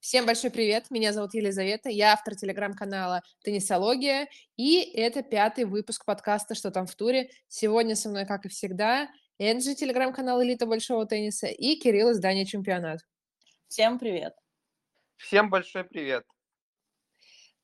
Всем большой привет, меня зовут Елизавета, я автор телеграм-канала «Теннисология», и это пятый выпуск подкаста «Что там в туре?». Сегодня со мной, как и всегда, Энджи, телеграм-канал «Элита большого тенниса» и Кирилл, издание «Чемпионат». Всем привет. Всем большой привет.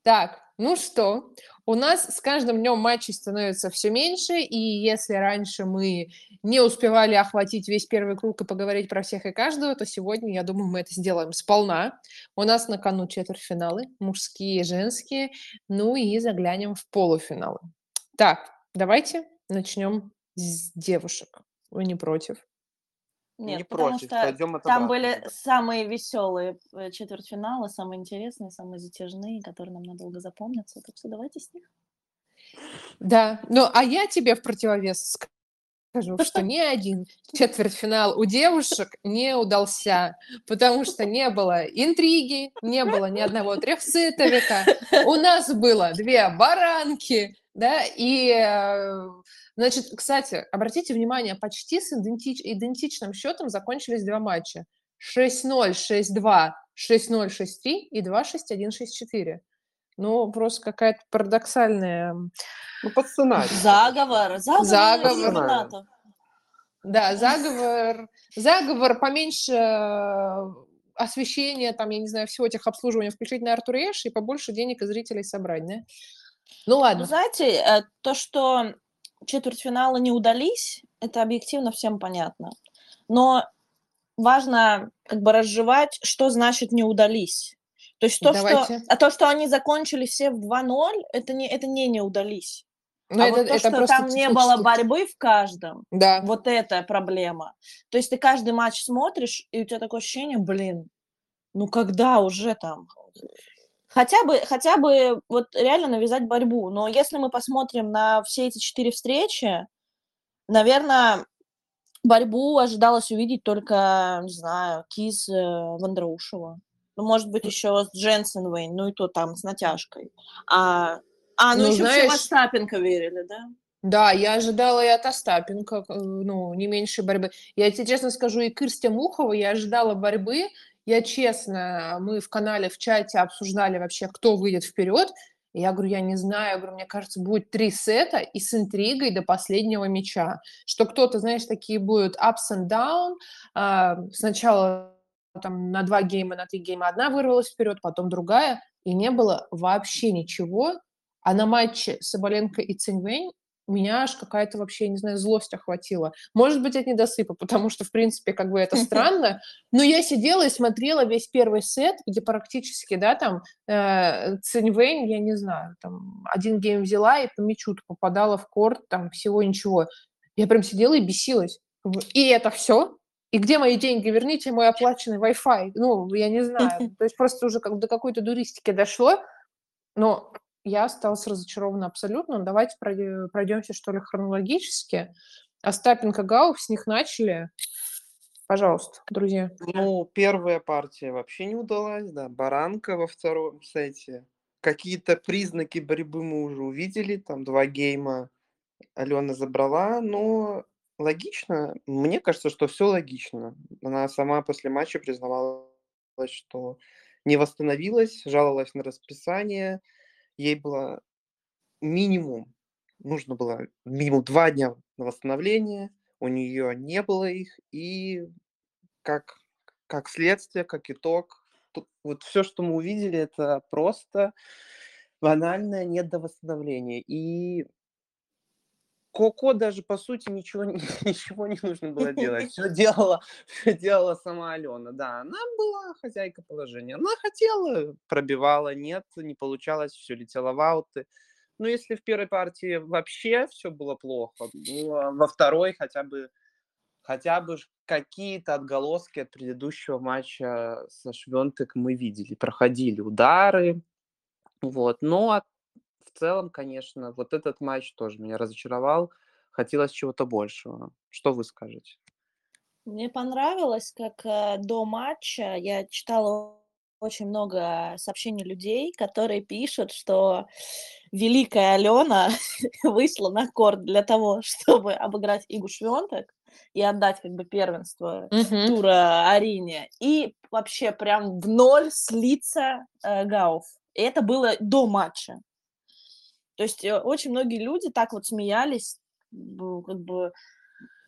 Так, ну что, у нас с каждым днем матчей становится все меньше, и если раньше мы не успевали охватить весь первый круг и поговорить про всех и каждого, то сегодня, я думаю, мы это сделаем сполна. У нас на кону четвертьфиналы, мужские и женские, ну и заглянем в полуфиналы. Так, давайте начнем с девушек. Вы не против? Нет, Не потому против, что пойдем от там были самые веселые э, четвертьфиналы, самые интересные, самые затяжные, которые нам надолго запомнятся. Так что давайте с них. Да, ну а я тебе в противовес скажу, что ни один четвертьфинал у девушек не удался, потому что не было интриги, не было ни одного трехсетовика, у нас было две баранки, да, и, э, значит, кстати, обратите внимание, почти с идентич- идентичным счетом закончились два матча. 6-0, 6-2, 6-0, 6-3 и 2-6-1, 6-4. Ну, просто какая-то парадоксальная Ну, под сценарий. Заговор, заговор, Заговор. Да, заговор, заговор поменьше э, освещения, там, я не знаю, всего этих обслуживания включить на Артур Эш и побольше денег и зрителей собрать, да? Ну Ну, ладно. знаете, э, то, что четвертьфиналы не удались, это объективно всем понятно. Но важно как бы разжевать, что значит не удались. То есть то, что, Давайте. а то, что они закончили все в 2-0, это не, это не не удались. Но а это, вот то, это что там не было борьбы в каждом, Да. вот это проблема. То есть ты каждый матч смотришь, и у тебя такое ощущение, блин, ну когда уже там? Хотя бы, хотя бы вот реально навязать борьбу. Но если мы посмотрим на все эти четыре встречи, наверное, борьбу ожидалось увидеть только, не знаю, Киз э, Вандроушева. Ну, может быть, еще с Дженсен Вейн, ну и то там с натяжкой. А, а ну, Ну, еще знаешь- все в Остапенко верили, да? Да, я ожидала и от Остапенко, ну, не меньше борьбы. Я тебе честно скажу, и Кырстя Мухова я ожидала борьбы. Я честно, мы в канале, в чате обсуждали вообще, кто выйдет вперед. Я говорю, я не знаю, я говорю, мне кажется, будет три сета и с интригой до последнего мяча. Что кто-то, знаешь, такие будут ups and down. а, Сначала там на два гейма, на три гейма одна вырвалась вперед, потом другая. И не было вообще ничего. А на матче Соболенко и Циньвэнь меня аж какая-то вообще, не знаю, злость охватила. Может быть, от недосыпа, потому что, в принципе, как бы это странно. Но я сидела и смотрела весь первый сет, где практически, да, там, э, Циньвэнь, я не знаю, там, один гейм взяла и по мячу попадала в корт, там, всего ничего. Я прям сидела и бесилась. И это все? И где мои деньги? Верните мой оплаченный Wi-Fi. Ну, я не знаю. То есть просто уже как до какой-то дуристики дошло. Но я осталась разочарована абсолютно. Давайте пройдемся, что ли, хронологически. Остапенко, Гауф, с них начали. Пожалуйста, друзья. Ну, первая партия вообще не удалась, да. Баранка во втором сете. Какие-то признаки борьбы мы уже увидели. Там два гейма Алена забрала, но логично. Мне кажется, что все логично. Она сама после матча признавалась, что не восстановилась, жаловалась на расписание. Ей было минимум, нужно было минимум два дня на восстановление, у нее не было их, и как, как следствие, как итог, тут вот все, что мы увидели, это просто банальное недовосстановление. И Коко даже, по сути, ничего, ничего не нужно было делать. Все делала, все делала сама Алена. Да, она была хозяйка положения. Она хотела, пробивала, нет, не получалось, все летело в ауты. Ну, если в первой партии вообще все было плохо, во второй хотя бы хотя бы какие-то отголоски от предыдущего матча со Швентек мы видели. Проходили удары, вот. Но от- в целом, конечно, вот этот матч тоже меня разочаровал. Хотелось чего-то большего. Что вы скажете? Мне понравилось, как э, до матча я читала очень много сообщений людей, которые пишут, что великая Алена вышла на корт для того, чтобы обыграть Игу Швентек, и отдать как бы первенство Мгм. тура Арине. И вообще прям в ноль слиться э, Гауф. И это было до матча. То есть э, очень многие люди так вот смеялись, как бы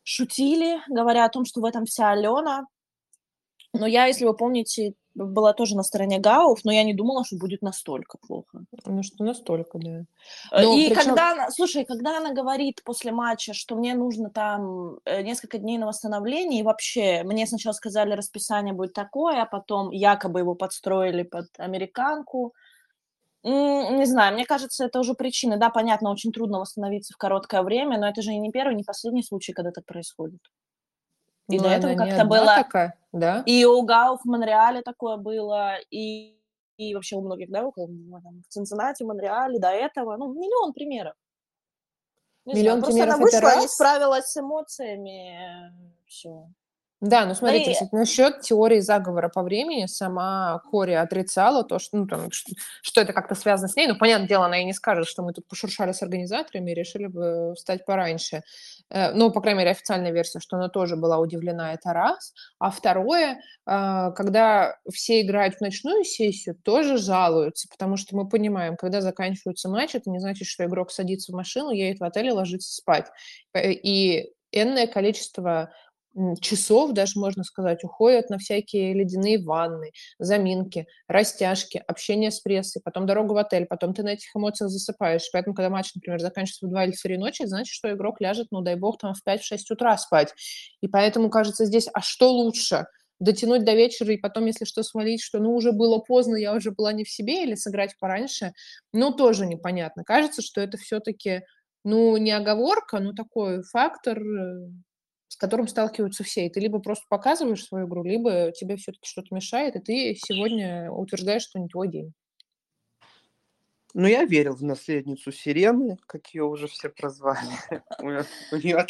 шутили, говоря о том, что в этом вся Алена. Но я, если вы помните, была тоже на стороне Гауф, но я не думала, что будет настолько плохо. Ну, что настолько, да. Э, Ну, И причём- когда она, слушай, когда она говорит после матча, что мне нужно там э, несколько дней на восстановление, и вообще мне сначала сказали, расписание будет такое, а потом якобы его подстроили под американку. Не знаю, мне кажется, это уже причины. Да, понятно, очень трудно восстановиться в короткое время, но это же и не первый, не последний случай, когда так происходит. И Ну, до этого как-то было- такая, да? И у Гауф в Монреале такое было, и, и вообще у многих, да, у кого, ну, там, в Цинциннати, в Монреале, до этого, ну, миллион примеров. Не знаю, Миллион просто она примеров вышла, не справилась с эмоциями, все. Да, ну смотрите, и- насчет теории заговора по времени сама Кори отрицала то, что, ну, там, что, что это как-то связано с ней. Ну, понятное дело, она и не скажет, что мы тут пошуршали с организаторами и решили бы встать пораньше. Э, Ну, по крайней мере, официальная версия, что она тоже была удивлена, это раз. А второе, а, когда все играют в ночную сессию, тоже жалуются, потому что мы понимаем, когда заканчивается матч, это не значит, что игрок садится в машину, едет в отель и ложится спать. Э, И энное количество часов, даже можно сказать, уходят на всякие ледяные ванны, заминки, растяжки, общение с прессой, потом дорогу в отель, потом ты на этих эмоциях засыпаешь. Поэтому, когда матч, например, заканчивается в 2 или 4 ночи, значит, что игрок ляжет, ну, дай бог, там в 5-6 утра спать. И поэтому, кажется, здесь, а что лучше? Дотянуть до вечера и потом, если что, свалить, что ну уже было поздно, я уже была не в себе, или сыграть пораньше, ну, тоже непонятно. Кажется, что это все-таки, ну, не оговорка, но такой фактор, э, с которым сталкиваются все. И ты либо просто показываешь свою игру, либо тебе все-таки что-то мешает, и ты сегодня утверждаешь, что не твой день. Ну, я верил в наследницу Сирены, как ее уже все прозвали.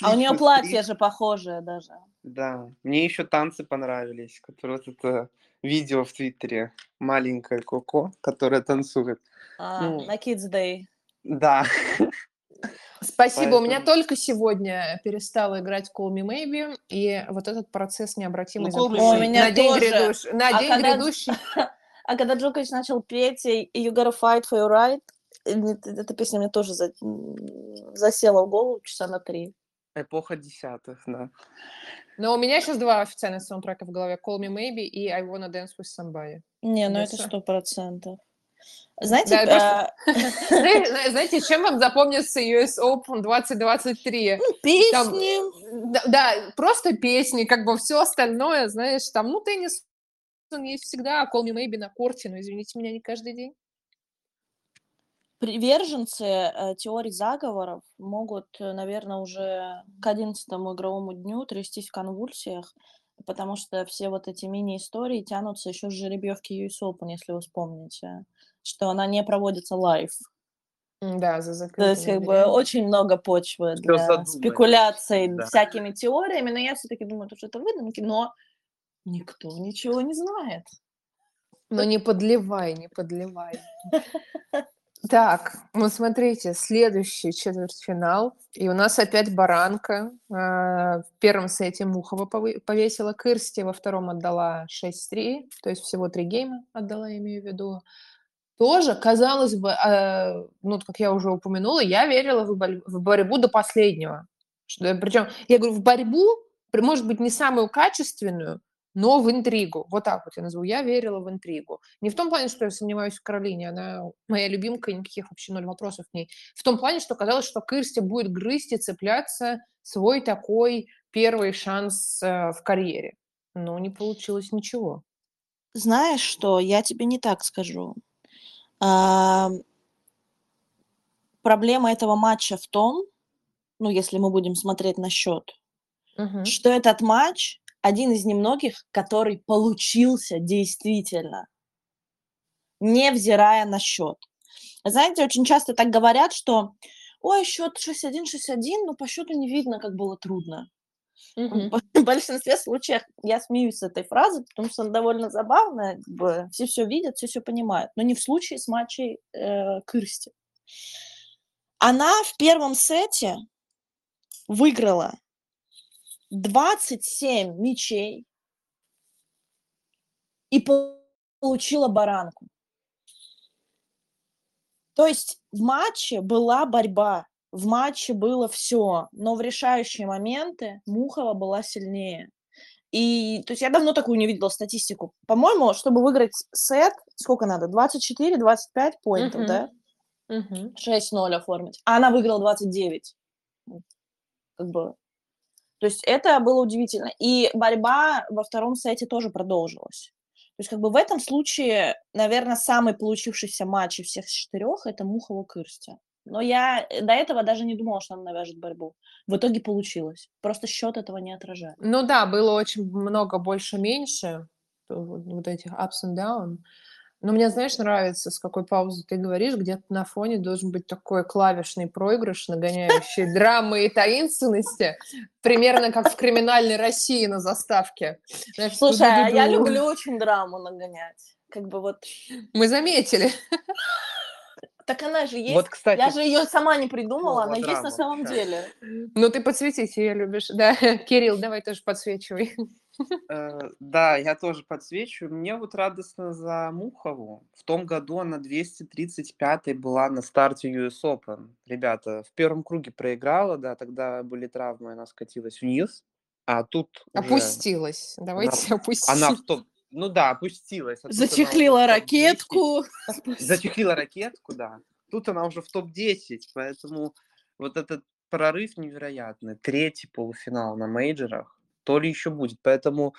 А у нее платье же похожее даже. Да, мне еще танцы понравились, которые вот это видео в Твиттере маленькая Коко, которая танцует. А, Ну. на Kids Day. Да, Спасибо. У меня Поэтому- только сегодня перестала играть Call Me Maybe, и вот этот процесс необратимый Ну, Maybe. У меня на день тоже. грядущий. На А день когда- грядущий. А когда Джокович начал петь You gotta fight for your right, эта песня мне тоже за- засела в голову часа на три. эпоха десятых, да. Но у меня сейчас два официальных саундтрека в голове. Call Me Maybe и I Wanna Dance With Somebody. Не, ну это сто процентов. Знаете, Да, просто- а, Знаете, зна- знаете, чем вам запомнится US Open 2023? ну, песни. Да, да, просто песни, как бы все остальное, знаешь, там, ну, теннис он есть всегда, а Call Me Maybe на корте, но, извините меня, не каждый день. Приверженцы э, теорий заговоров могут, наверное, уже к одиннадцатому игровому дню трястись в конвульсиях, потому что все вот эти мини-истории тянутся еще с жеребьевки US Open, если вы вспомните, что она не проводится live. Да, за То закрытыми есть, как бы, очень много почвы для спекуляций да. всякими теориями, но я все-таки думаю, что это выдумки, но никто ничего не знает. Ну, не подливай, не подливай. Так, ну смотрите, следующий четвертьфинал. И у нас опять баранка. А, В первом сете Мухова повесила Кырсти, во втором отдала 6-3, то есть всего три гейма отдала, я имею в виду. Тоже, казалось бы, а, ну, как я уже упомянула, я верила в боль- в борьбу до последнего. Причем, я говорю, в борьбу, может быть, не самую качественную, но в интригу. Вот так вот я назову. Я верила в интригу. Не в том плане, что я сомневаюсь в Каролине. Она моя любимка, и никаких вообще ноль вопросов к ней. В том плане, что казалось, что Кырсти будет грызть и цепляться свой такой первый шанс э, в карьере. Но не получилось ничего. Знаешь что, я тебе не так скажу. Проблема этого матча в том, ну, если мы будем смотреть на счет, Мгм. что этот матч один из немногих, который получился действительно, невзирая на счет. Знаете, очень часто так говорят, что ой, счет 6-1, 6-1, но по счету не видно, как было трудно. Мгм. В большинстве случаев я смеюсь с этой фразы, потому что она довольно забавная, как бы все все видят, все все понимают, но не в случае с матчей э, Кырсти. Она в первом сете выиграла 27 мячей и получила баранку. То есть в матче была борьба, в матче было все, но в решающие моменты Мухова была сильнее. И, то есть я давно такую не видела статистику. По-моему, чтобы выиграть сет, сколько надо? 24-25 поинтов, Мгм. да? Мгм. 6-0 оформить. А она выиграла 29. Ну, Как бы. То есть это было удивительно. И борьба во втором сете тоже продолжилась. То есть как бы в этом случае, наверное, самый получившийся матч из всех четырех это Мухова Кырстя. Но я э, до этого даже не думала, что она навяжет борьбу. В итоге получилось. Просто счет этого не отражает. Ну да, было очень много больше-меньше вот вот этих ups and down. Но мне, знаешь, нравится, с какой паузы ты говоришь, где-то на фоне должен быть такой клавишный проигрыш, нагоняющий драмы и таинственности, примерно как в «Криминальной России» на заставке. Знаешь, Слушай, а я люблю очень драму нагонять. Как бы вот. Мы заметили. Так она же есть. Вот, кстати, Я же ее сама не придумала, она есть на драма самом сейчас. деле. Ну, ты подсветить ее любишь. Да, Кирилл, давай тоже подсвечивай. Э, Да, я тоже подсвечу. Мне вот радостно за Мухову. В том году она 235-й была на старте US Open. Ребята, в первом круге проиграла, да, тогда были травмы, она скатилась вниз. А тут уже Опустилась. Давайте опустим. она в топ... Ну да, опустилась. а уже Зачехлила в топ-10. ракетку. Зачехлила ракетку, да. Тут она уже в топ-10, поэтому вот этот прорыв невероятный. Третий полуфинал на мейджорах, то ли еще будет. Поэтому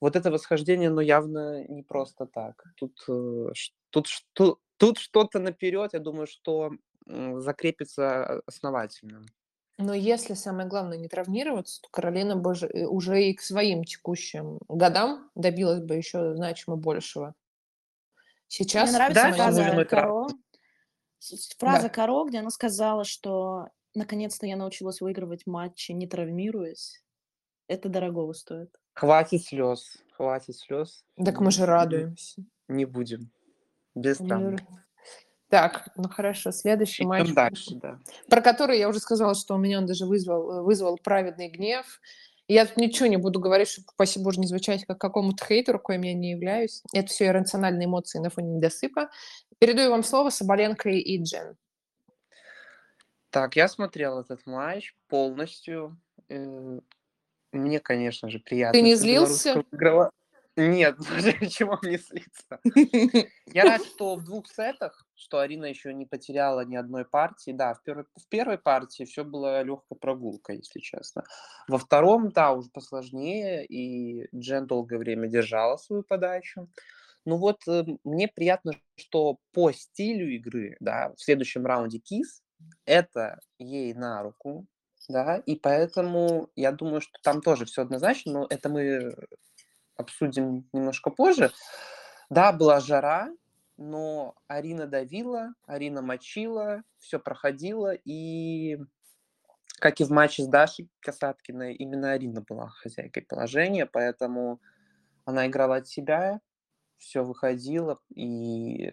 вот это восхождение, но явно не просто так. Тут, э, тут, что, тут что-то наперед, я думаю, что закрепится основательно. Но если самое главное не травмироваться, то Каролина бы э, уже и к своим текущим годам добилась бы еще значимо большего. Сейчас Мне нравится Да, фраза. Каро. Фраза Да. Каро, где она сказала, что наконец-то я научилась выигрывать матчи, не травмируясь. Это дорогого стоит. Хватит слез, хватит слез. Так мы же радуемся. Не будем. Без травм. Так, ну хорошо, следующий матч, Идем дальше, да. про который я уже сказала, что у меня он даже вызвал, вызвал праведный гнев. Я тут ничего не буду говорить, чтобы, спасибо боже, не звучать как какому-то хейтеру, коим я не являюсь. Это все иррациональные эмоции на фоне недосыпа. Передаю вам слово Соболенко и Джен. Так, я смотрел этот матч полностью. Э, Мне, конечно же, приятно. не что злился? выиграла. Нет, чего мне злиться? Я рад, что в двух сетах, что Арина еще не потеряла ни одной партии. Да, в первой, в первой партии все было легкой прогулкой, если честно. Во втором, да, уже посложнее, и Джен долгое время держала свою подачу. Ну вот, э, мне приятно, что по стилю игры, да, в следующем раунде Кис, это ей на руку, да, и поэтому я думаю, что там тоже все однозначно, но это мы обсудим немножко позже. Да, была жара, но Арина давила, Арина мочила, все проходило, и как и в матче с Дашей Касаткиной, именно Арина была хозяйкой положения, поэтому она играла от себя, все выходило, и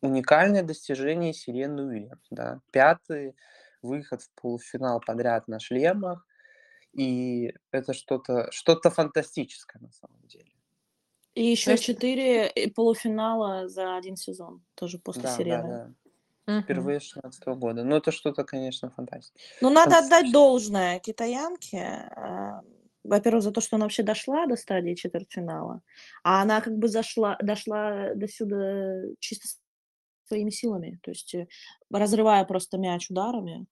уникальное достижение Сирены Уильямс, да, пятый выход в полуфинал подряд на шлемах, и это что-то что фантастическое на самом деле. И еще четыре э, полуфинала за один сезон, тоже после Да, да, Сирены. да. Мгм. Впервые с 16 года. Ну, это что-то, конечно, фантастика. Ну, надо отдать должное китаянке. э, Во-первых, за то, что она вообще дошла до стадии четвертьфинала. А она как бы зашла, дошла до сюда чисто своими силами. То есть э, разрывая просто мяч ударами.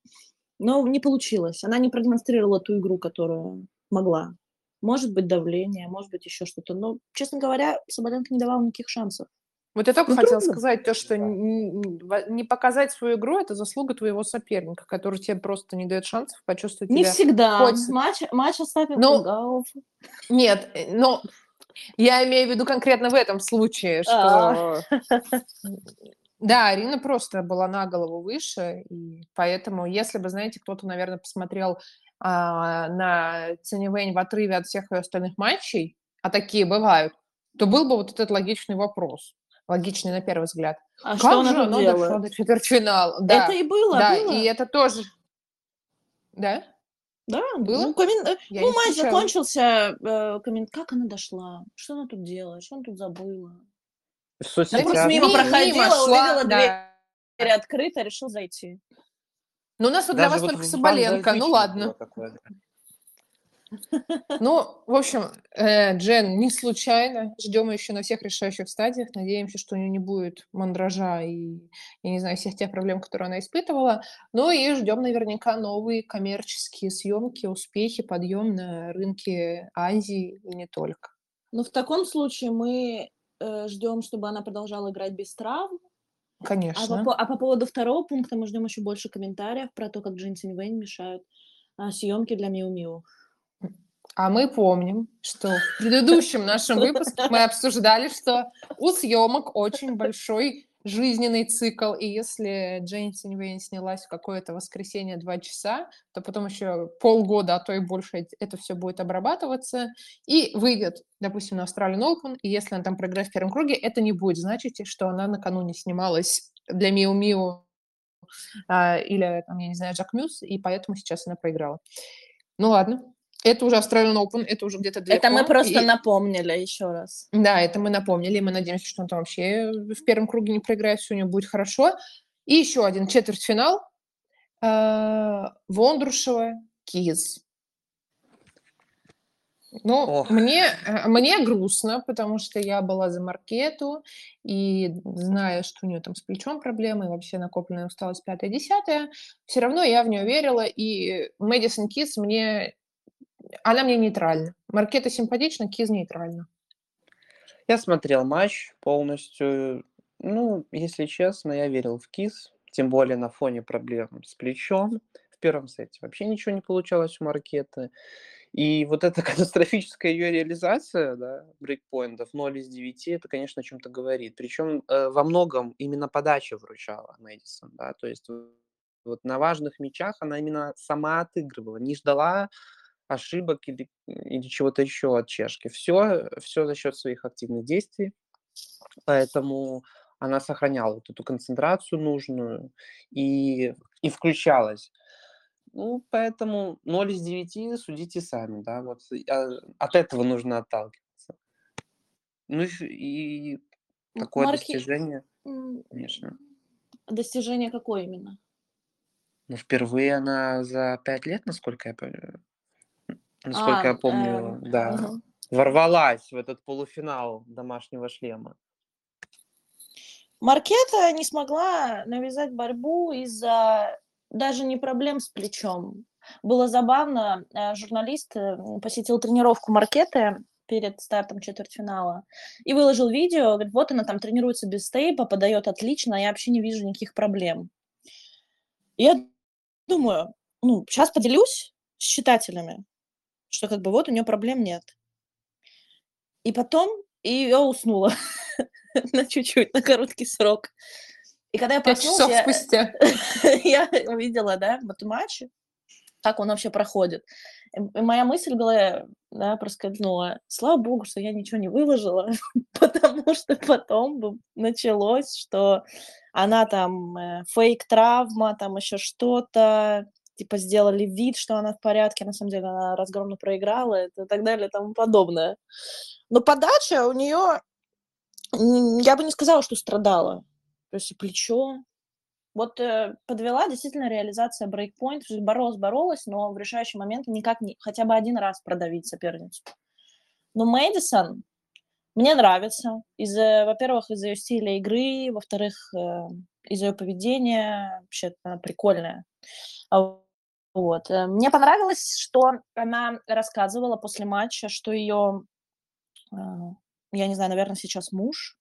Но не получилось. Она не продемонстрировала ту игру, которую могла. Может быть, давление, может быть, еще что-то. Но, честно говоря, Соболенко не давал никаких шансов. Вот я только Ну, хотела трудно. сказать то, что Да. не показать свою игру – это заслуга твоего соперника, который тебе просто не дает шансов почувствовать Не тебя. всегда. хоть- Матч, матч оставил Ну, голов. Нет, э, но я имею в виду конкретно в этом случае, А. что... Да, Арина просто была на голову выше, и поэтому, если бы, знаете, кто-то, наверное, посмотрел а, на Цинь Вэнь в отрыве от всех ее остальных матчей, а такие бывают, то был бы вот этот логичный вопрос. Логичный на первый взгляд. А как что она же тут оно дошло делает? до четвертьфинала? Да, Это и было, да, было. и это тоже... Да? Да, Было? ну, коммен- э, Я ну, матч закончился, э, коммен- как она дошла? Что она тут делает? Что она тут забыла? В Я соцсетях... просто мимо Ми- проходила, шла, увидела да. дверь открыта, решил зайти. Ну, у нас вот для Даже вас вот только Соболенко, ну ладно. Ну, в общем, э, Джен не случайно. Ждем ее еще на всех решающих стадиях. Надеемся, что у нее не будет мандража и, я не знаю, всех тех проблем, которые она испытывала. Ну и ждем наверняка новые коммерческие съемки, успехи, подъем на рынке Азии и не только. Ну, в таком случае мы э, ждем, чтобы она продолжала играть без травм. А по, Конечно. по- а по поводу второго пункта мы ждем еще больше комментариев про то, как Джин Вейн мешают а, съемки для Миу Миу. А мы помним, что в предыдущем нашем выпуске мы обсуждали, что у съемок очень большой жизненный цикл, и если Джейн Синьвейн снялась в какое-то воскресенье два часа, то потом еще полгода, а то и больше эт- это все будет обрабатываться, и выйдет, допустим, на Australian Open, и если она там проиграет в первом круге, это не будет значить, что она накануне снималась для Миу Миу а, или, там, я не знаю, Джак Мюс, и поэтому сейчас она проиграла. Ну ладно, это уже Australian Open, это уже где-то далеко. Это мы просто и- напомнили еще раз. Да, это мы напомнили, и мы надеемся, что он там вообще в первом круге не проиграет, все у него будет хорошо. И еще один четвертьфинал. э, Вондрушева, Киз. Ну, Ох. мне, э, мне грустно, потому что я была за Маркету, и зная, что у нее там с плечом проблемы, и вообще накопленная усталость пятая, десятая, все равно я в нее верила, и Мэдисон Киз мне... Она мне нейтральна. Маркета симпатична, Киз нейтральна. Я смотрел матч полностью. Ну, если честно, я верил в КИС, тем более на фоне проблем с плечом. В первом сете вообще ничего не получалось у Маркеты. И вот эта катастрофическая ее реализация, да, брейкпоинтов 0 из 9, это, конечно, о чем-то говорит. Причем э, во многом именно подача вручала Мэдисон, да, то есть вот на важных мячах она именно сама отыгрывала, не ждала ошибок или, или чего-то еще от чешки. Все, все за счет своих активных действий. Поэтому она сохраняла вот эту концентрацию нужную и, и включалась. Ну, поэтому 0 из 9 судите сами, да, вот а, от этого нужно отталкиваться. Ну и, и такое Марки- достижение, конечно. Достижение какое именно? Ну, впервые она за 5 лет, насколько я, насколько А, я помню, эм, да, мгм. ворвалась в этот полуфинал домашнего шлема. Маркета не смогла навязать борьбу из-за даже не проблем с плечом. Было забавно, э, журналист э, посетил тренировку Маркеты перед стартом четвертьфинала и выложил видео, говорит, вот она там тренируется без стейпа, подает отлично, я вообще не вижу никаких проблем. Я думаю, ну, сейчас поделюсь с читателями, что как бы вот у нее проблем нет. И потом и я уснула на чуть-чуть, на короткий срок. И когда я проснулась, часов я, спустя. я увидела, да, вот матч, как он вообще проходит. И моя мысль была, да, проскользнула, слава богу, что я ничего не выложила, потому что потом бы началось, что она там э, фейк-травма, там еще что-то, типа сделали вид, что она в порядке, на самом деле она разгромно проиграла и так далее и тому подобное. Но подача у нее, я бы не сказала, что страдала. То есть плечо, вот э, подвела действительно реализация брейкпоинт, боролась, боролась, но в решающий момент никак не, хотя бы один раз продавить соперницу. Но Мэдисон мне нравится, из-за, во-первых, из-за ее стиля игры, во-вторых, э, из-за ее поведения, вообще она прикольная. А, Вот. э, Мне понравилось, что она рассказывала после матча, что ее, э, я не знаю, наверное, сейчас муж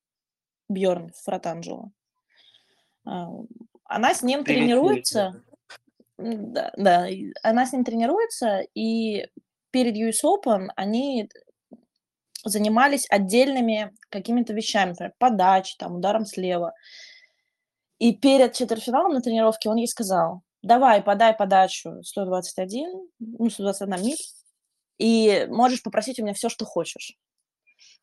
Бьорн Фратанджело, а, она с ним Привет, тренируется. Да, да, она с ним тренируется, и перед US Open они занимались отдельными какими-то вещами, например, подачей, там, ударом слева. И перед четвертьфиналом на тренировке он ей сказал, давай, подай подачу 121, ну, 121 миль, и можешь попросить у меня все, что хочешь.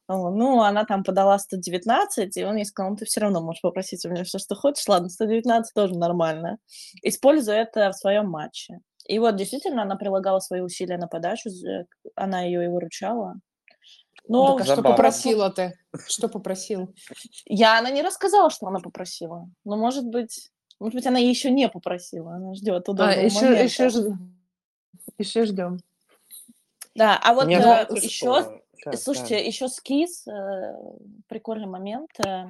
Ну, она там подала 119, и он ей сказал, ну, ты все равно можешь попросить у меня все, что хочешь. Ладно, 119 тоже нормально. Используй это в своем матче. И вот действительно она прилагала свои усилия на подачу, она ее и выручала. Но так, а что попросила ты? Что попросил? Я, она не рассказала, что она попросила. Но, может быть, может быть, она еще не попросила. Она ждет удобного а, еще, момента. Еще, еще ждем. Да, а вот э, еще, что... слушайте, да. еще скиз, э, прикольный момент. Э,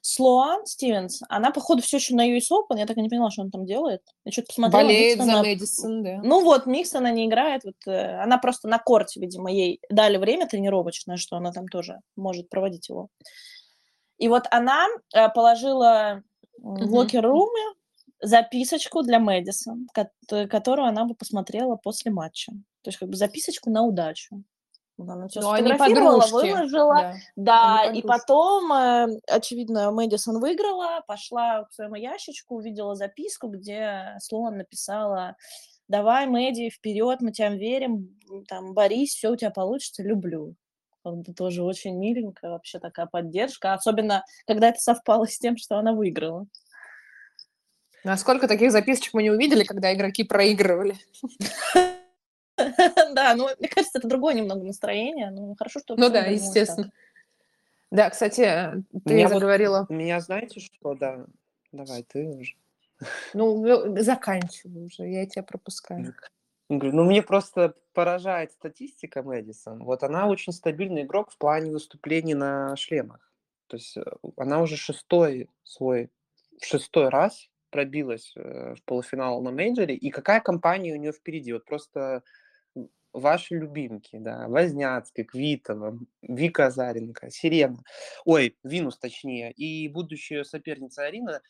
Слоан Стивенс, она, походу, все еще на US Open, я так и не поняла, что он там делает. Я что-то посмотрела. Болеет Миксона. за Мэдисон, да. Ну вот, Микс она не играет, вот, э, она просто на корте, видимо, ей дали время тренировочное, что она там тоже может проводить его. И вот она э, положила в локер-руме записочку для Мэдисон, которую она бы посмотрела после матча. То есть как бы записочку на удачу. Она все сфотографировала, выложила. Да, да и потом, э, очевидно, Мэдисон выиграла, пошла к своему ящичку, увидела записку, где Слоан написала «Давай, Мэдди, вперед, мы тебя верим, там, борись, все у тебя получится, люблю». Это тоже очень миленькая вообще такая поддержка, особенно когда это совпало с тем, что она выиграла. А сколько таких записочек мы не увидели, когда игроки проигрывали? Да, ну, мне кажется, это другое немного настроение. Ну, хорошо, что... Ну да, естественно. Да, кстати, ты меня заговорила... Вот, меня знаете что, да? Давай, ты уже. Ну, заканчивай уже, я тебя пропускаю. Ну, мне просто поражает статистика Мэдисон. Вот она очень стабильный игрок в плане выступлений на шлемах. То есть э, она уже шестой свой, шестой раз пробилась э, в полуфинал на мейджоре. И какая компания у нее впереди? Вот просто ваши любимки, да, Возняцкий, Квитова, Вика Азаренко, Сирена, ой, Винус точнее, и будущая соперница Арина,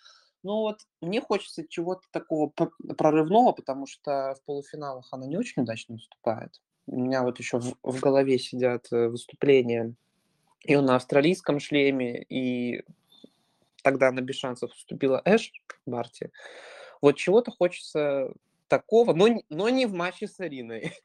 ну вот мне хочется чего-то такого прорывного, потому что в полуфиналах она не очень удачно выступает. У меня вот еще в, в голове сидят э, выступления и на австралийском шлеме, и тогда она без шансов вступила Эш Барти. Вот чего-то хочется такого, но, но не в матче с Ариной.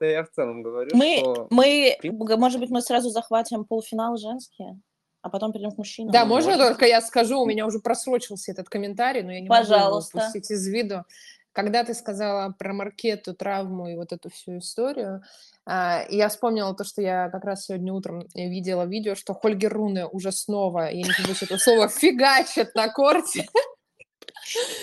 Это я в целом говорю, мы, что... Мы, может быть, мы сразу захватим полуфинал женские, а потом перейдем к мужчинам. Да, можно только я скажу, у меня уже просрочился этот комментарий, но я не Пожалуйста. могу его упустить из виду. Когда ты сказала про маркету, травму и вот эту всю историю, а, я вспомнила то, что я как раз сегодня утром видела видео, что Хольгер Руне уже снова, я не побоюсь этого слова, фигачит на корте.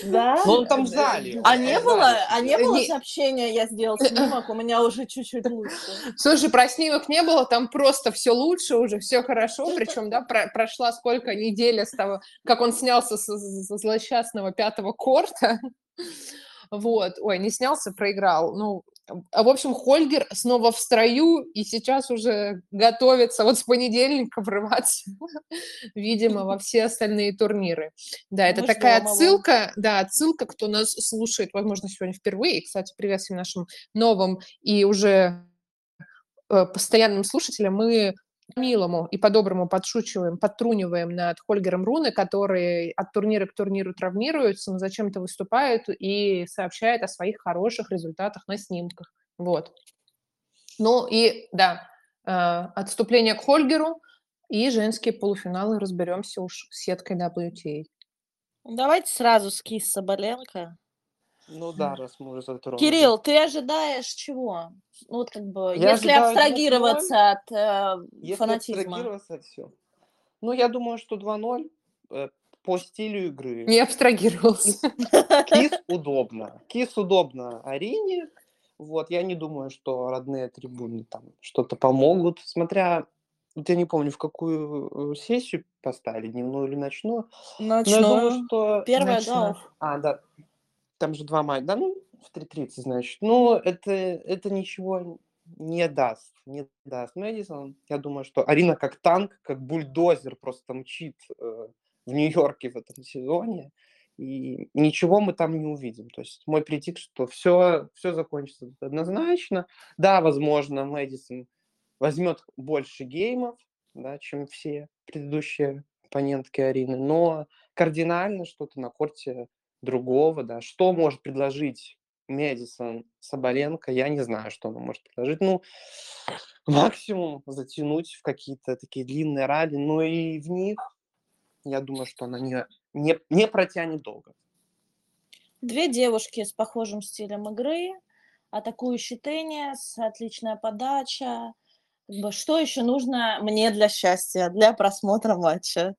Да? Но он там в зале. А не было, а не было сообщения, я сделал снимок, у меня уже чуть-чуть лучше. Слушай, про снимок не было, там просто все лучше уже, все хорошо, причем, да, про прошла сколько недель с того, как он снялся с, с злосчастного пятого корта. Вот, ой, не снялся, проиграл. Ну, в общем, Хольгер снова в строю и сейчас уже готовится вот с понедельника врываться, видимо, во все остальные турниры. Да, это Мы такая отсылка, да, отсылка, кто нас слушает, возможно, сегодня впервые. Кстати, привет всем нашим новым и уже э, постоянным слушателям. Мы милому и по-доброму подшучиваем, подтруниваем над Хольгером Руны, который от турнира к турниру травмируется, но зачем-то выступает и сообщает о своих хороших результатах на снимках. Вот. Ну и, да, э, отступление к Хольгеру и женские полуфиналы разберемся уж с сеткой WTA. Давайте сразу скис Соболенко. Ну да, раз мы уже затронули. Кирилл, ты ожидаешь чего? Ну вот как бы, я если абстрагироваться от э, если фанатизма. абстрагироваться от все. Ну, я думаю, что 2-0 э, по стилю игры. Не абстрагировался. Кис удобно. Кис удобно Арине. Вот, я не думаю, что родные трибуны там что-то помогут, смотря вот я не помню, в какую э, сессию поставили, дневную или ночную. Ночную. Но я думаю, что... Первая, да. А, да там же два матча, да, ну, в 3.30, значит. Ну, это, это ничего не даст, не даст Мэдисон. Я думаю, что Арина как танк, как бульдозер просто мчит э, в Нью-Йорке в этом сезоне, и ничего мы там не увидим. То есть мой притик, что все, все закончится однозначно. Да, возможно, Мэдисон возьмет больше геймов, да, чем все предыдущие оппонентки Арины, но кардинально что-то на корте другого, да, что может предложить Медисон, Соболенко, я не знаю, что она может предложить. Ну, максимум затянуть в какие-то такие длинные ралли, но и в них, я думаю, что она не, не, не протянет долго. Две девушки с похожим стилем игры, атакующий теннис, отличная подача. Что еще нужно мне для счастья, для просмотра матча?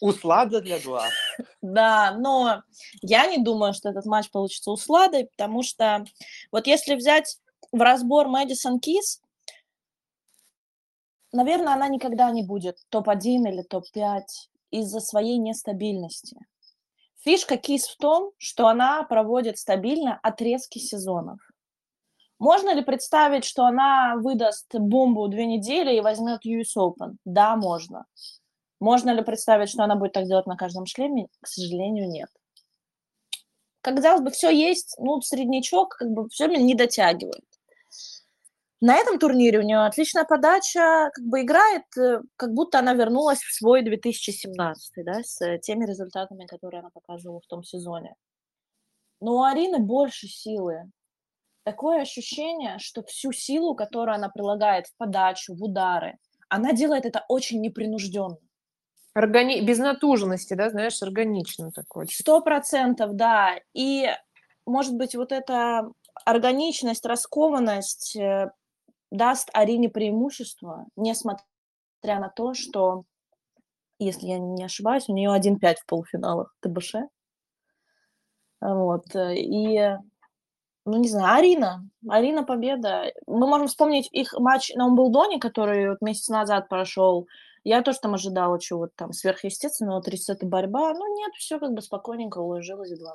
Услада для глаз. Да, но я не думаю, что этот матч получится усладой, потому что вот если взять в разбор Мэдисон Кис, наверное, она никогда не будет топ-1 или топ-5 из-за своей нестабильности. Фишка Кис в том, что она проводит стабильно отрезки сезонов. Можно ли представить, что она выдаст бомбу две недели и возьмет US Open? Да, можно. Можно ли представить, что она будет так делать на каждом шлеме? К сожалению, нет. Казалось бы, все есть, ну, среднячок, как бы все не дотягивает. На этом турнире у нее отличная подача, как бы играет, э, как будто она вернулась в свой 2017, да, с теми результатами, которые она показывала в том сезоне. Но у Арины больше силы. Такое ощущение, что всю силу, которую она прилагает в подачу, в удары, она делает это очень непринужденно. Органи... Без натуженности, да, знаешь, органично такое. Сто процентов, да. И, может быть, вот эта органичность, раскованность э, даст Арине преимущество, несмотря на то, что, если я не ошибаюсь, у нее 1-5 в полуфиналах ТБШ. Вот. Э, и, ну, не знаю, Арина. Арина победа. Мы можем вспомнить их матч на Умблдоне, который вот месяц назад прошел. Я тоже там ожидала чего-то там сверхъестественного, 30 борьба. Ну, нет, все как бы спокойненько уложилось 2-0.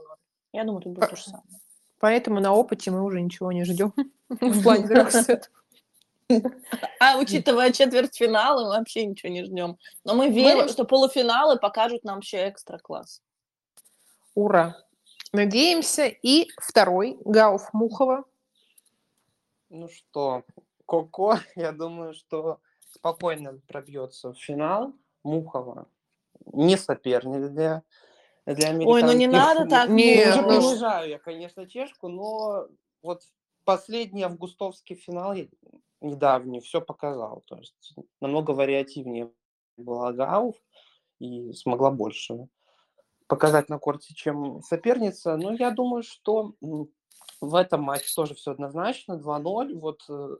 Я думаю, тут будет то же самое. Поэтому на опыте мы уже ничего не ждем в плане трех а учитывая четвертьфиналы, мы вообще ничего не ждем. Но мы верим, мы... что полуфиналы покажут нам вообще экстра класс. Ура! Надеемся. И второй, Гауф Мухова. Ну что, Коко, я думаю, что спокойно пробьется в финал. Мухова не соперник для, для американцев. Ой, ну не надо так. Не, ну... принижаю я, конечно, чешку, но вот последний августовский финал недавний все показал. То есть намного вариативнее была Гауф и смогла больше показать на корте, чем соперница. Но я думаю, что в этом матче тоже все однозначно. 2-0. Вот э,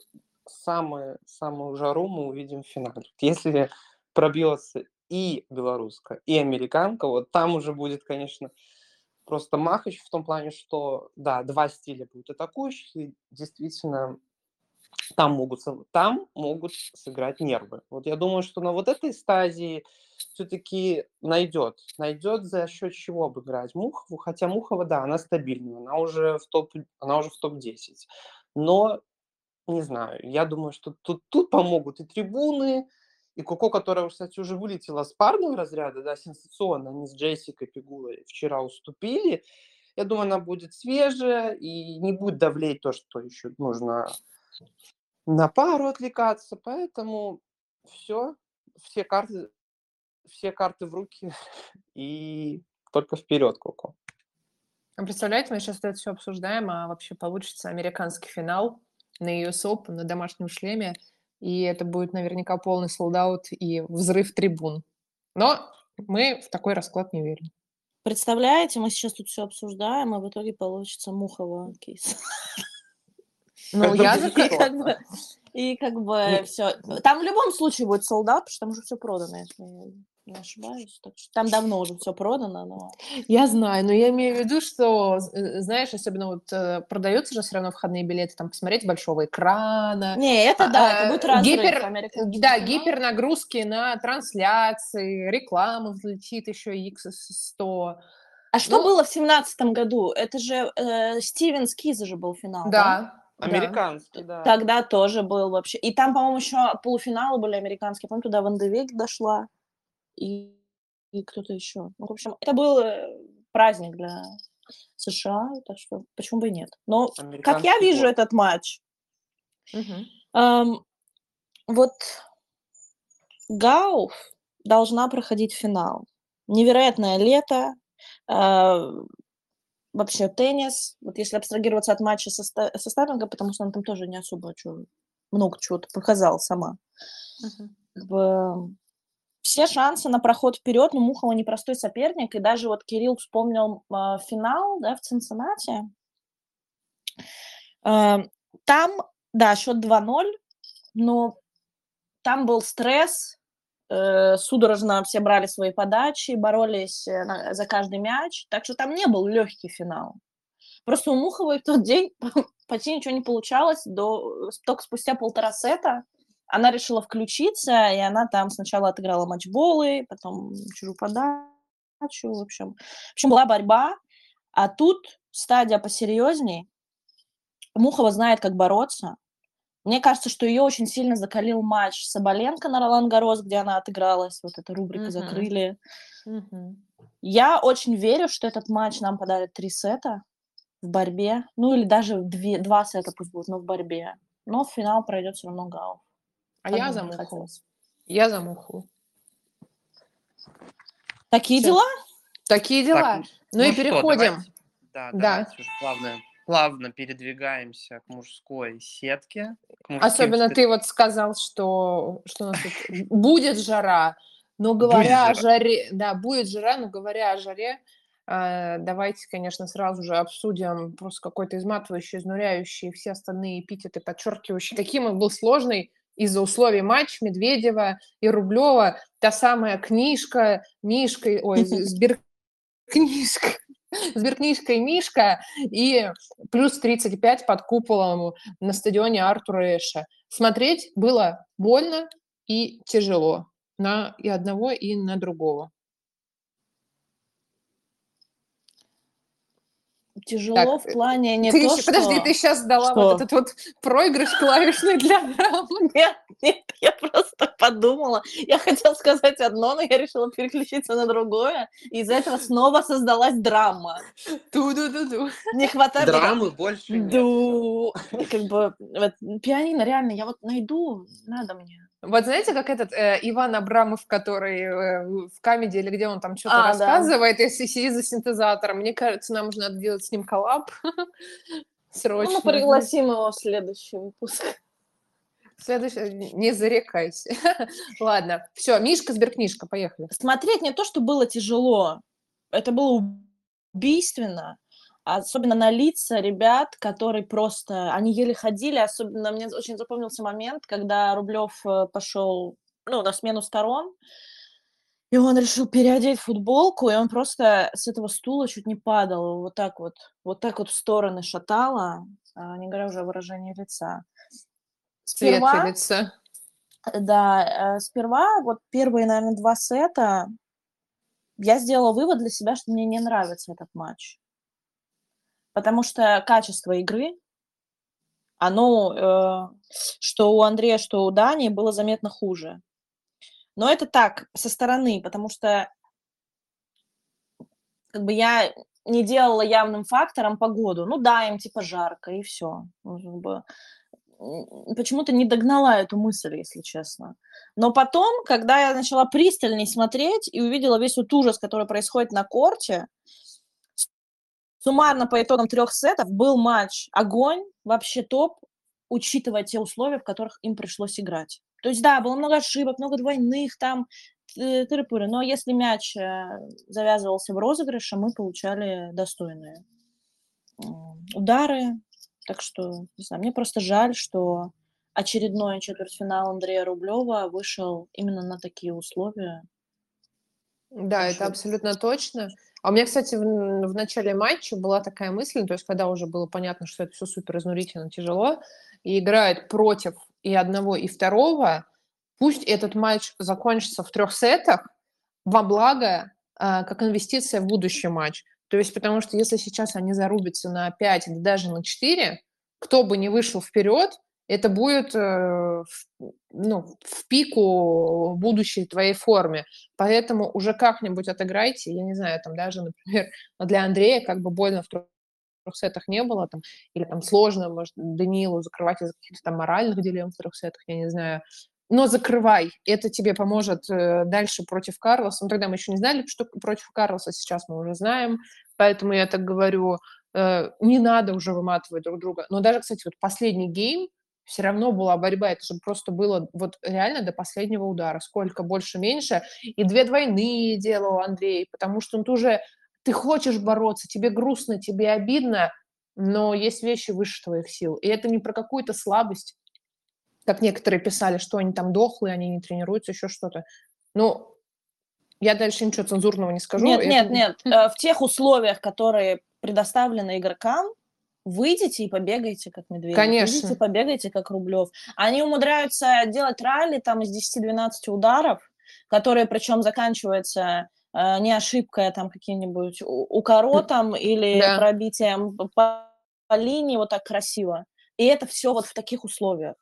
самую, самую жару мы увидим в финале. Если пробьется и белорусская, и американка, вот там уже будет, конечно, просто махач в том плане, что, да, два стиля будут атакующие, действительно, там могут, там могут сыграть нервы. Вот я думаю, что на вот этой стадии все-таки найдет, найдет за счет чего обыграть Мухову, хотя Мухова, да, она стабильная, она уже в топ, она уже в топ-10. Но, не знаю, я думаю, что тут, тут помогут и трибуны, и Коко, которая, кстати, уже вылетела с парного разряда, да, сенсационно, они с Джессикой Пигулой вчера уступили. Я думаю, она будет свежая и не будет давлеть то, что еще нужно на пару отвлекаться, поэтому все, все карты, все карты в руки и только вперед, Коко. А представляете, мы сейчас это все обсуждаем, а вообще получится американский финал на US Open на домашнем шлеме, и это будет наверняка полный солдат и взрыв трибун. Но мы в такой расклад не верим. Представляете, мы сейчас тут все обсуждаем, а в итоге получится мухово кейс. Ну, я за и как бы все. Там в любом случае будет солдат, потому что там уже все продано, если не ошибаюсь. Так что там давно уже все продано, но... Я знаю, но я имею в виду, что, э, знаешь, особенно вот э, продаются же все равно входные билеты, там посмотреть большого экрана. Не, это да, а, это будет разрыв. Гипер, да, гипернагрузки на трансляции, реклама взлетит еще X100. А что ну, было в семнадцатом году? Это же э, Стивен Скиза же был финал, да? Да, Американский, да. Тогда тоже был вообще. И там, по-моему, еще полуфиналы были американские. Помню, туда Ван Девек дошла. И, и кто-то еще. Ну, в общем, это был э, праздник для США, так что почему бы и нет. Но как я вижу этот матч, угу. эм, вот Гауф должна проходить финал. Невероятное лето, э, вообще теннис, вот если абстрагироваться от матча со, со Старлингом, потому что он там тоже не особо чё, много чего-то показал сама. Uh-huh. Все шансы на проход вперед, но Мухова непростой соперник, и даже вот Кирилл вспомнил э, финал, да, в Цинциннате. Э, там, да, счет 2-0, но там был стресс, э, судорожно все брали свои подачи, боролись э, за каждый мяч, так что там не был легкий финал. Просто у Муховой в тот день почти ничего не получалось, до, только спустя полтора сета она решила включиться, и она там сначала отыграла матчболы, потом чужую подачу, в общем. В общем, была борьба, а тут стадия посерьезней. Мухова знает, как бороться. Мне кажется, что ее очень сильно закалил матч Соболенко на Ролан Гарос, где она отыгралась. Вот эта рубрика mm-hmm. закрыли. Mm-hmm. Я очень верю, что этот матч нам подарит три сета в борьбе. Ну, или даже две, два сета пусть будут, но в борьбе. Но в финал пройдет все равно Гауф. А я за муху. Я за муху. Такие Всё. дела? Такие дела. Так, ну, ну и что, переходим. Давайте, да, да. Давайте плавно, плавно передвигаемся к мужской сетке. К Особенно спец... ты вот сказал, что, что у нас тут будет жара. Но говоря о жаре, да, будет жара, но говоря о жаре, э, давайте, конечно, сразу же обсудим просто какой-то изматывающий, изнуряющий все остальные эпитеты, подчеркивающие, каким он был сложный из-за условий матч Медведева и Рублева, та самая книжка, Мишка, ой, сберкнижка, сберкнижка и Мишка, и плюс 35 под куполом на стадионе Артура Эша. Смотреть было больно и тяжело на и одного, и на другого. Тяжело так, в плане не ты то, еще, что... Подожди, ты сейчас дала что? вот этот вот проигрыш клавишный для драмы. Нет, нет, я просто подумала. Я хотела сказать одно, но я решила переключиться на другое. И из-за этого снова создалась драма. Ту-ду-ду-ду. Не хватает... Драмы больше нет. Ду. Как бы, вот, пианино реально, я вот найду, надо мне. Вот знаете, как этот э, Иван Абрамов, который э, в камеди или где он там что-то а, рассказывает, да. если сидит за синтезатором, мне кажется, нам нужно делать с ним коллаб срочно. Ну, мы пригласим его в следующий выпуск. Следующий, не зарекайся. Ладно, все, Мишка, Сберкнижка, поехали. Смотреть не то, что было тяжело, это было убийственно особенно на лица ребят, которые просто, они еле ходили, особенно мне очень запомнился момент, когда Рублев э, пошел, ну, на смену сторон, и он решил переодеть футболку, и он просто с этого стула чуть не падал, вот так вот, вот так вот в стороны шатало, а, не говоря уже о выражении лица. Сперва, лица. Да, э, сперва вот первые, наверное, два сета я сделала вывод для себя, что мне не нравится этот матч потому что качество игры, оно, э, что у Андрея, что у Дани, было заметно хуже. Но это так, со стороны, потому что как бы я не делала явным фактором погоду. Ну да, им типа жарко, и все. Ну, почему-то не догнала эту мысль, если честно. Но потом, когда я начала пристальней смотреть и увидела весь вот ужас, который происходит на корте, Суммарно по итогам трех сетов был матч огонь, вообще топ, учитывая те условия, в которых им пришлось играть. То есть, да, было много ошибок, много двойных там, тыры-пыры, но если мяч э, завязывался в розыгрыше, мы получали достойные удары. Так что, не знаю, мне просто жаль, что очередной четвертьфинал Андрея Рублева вышел именно на такие условия. Да, это абсолютно точно. А у меня, кстати, в, в начале матча была такая мысль, то есть когда уже было понятно, что это все супер изнурительно, тяжело, и играют против и одного, и второго, пусть этот матч закончится в трех сетах, во благо, э, как инвестиция в будущий матч. То есть потому что если сейчас они зарубятся на 5 или даже на 4, кто бы не вышел вперед, это будет э, ну, в пику будущей твоей форме. Поэтому уже как-нибудь отыграйте, я не знаю, там даже, например, для Андрея как бы больно в трех сетах не было, там, или там сложно, может, Данилу закрывать из-за каких-то там моральных дилемм в трех сетах, я не знаю. Но закрывай, это тебе поможет э, дальше против Карлоса. Ну, тогда мы еще не знали, что против Карлоса, сейчас мы уже знаем, поэтому я так говорю, э, не надо уже выматывать друг друга. Но даже, кстати, вот последний гейм, все равно была борьба, это же просто было вот реально до последнего удара, сколько больше-меньше, и две двойные делал Андрей, потому что ты уже, ты хочешь бороться, тебе грустно, тебе обидно, но есть вещи выше твоих сил, и это не про какую-то слабость, как некоторые писали, что они там дохлые, они не тренируются, еще что-то. Ну, я дальше ничего цензурного не скажу. Нет, это... нет, нет. Э, в тех условиях, которые предоставлены игрокам, выйдите и побегайте, как медведь. Конечно. Выйдите, побегайте, как Рублев. Они умудряются делать ралли там из 10-12 ударов, которые причем заканчиваются э, не ошибкой, а там каким-нибудь укоротом или да. пробитием по, по линии вот так красиво. И это все вот в таких условиях.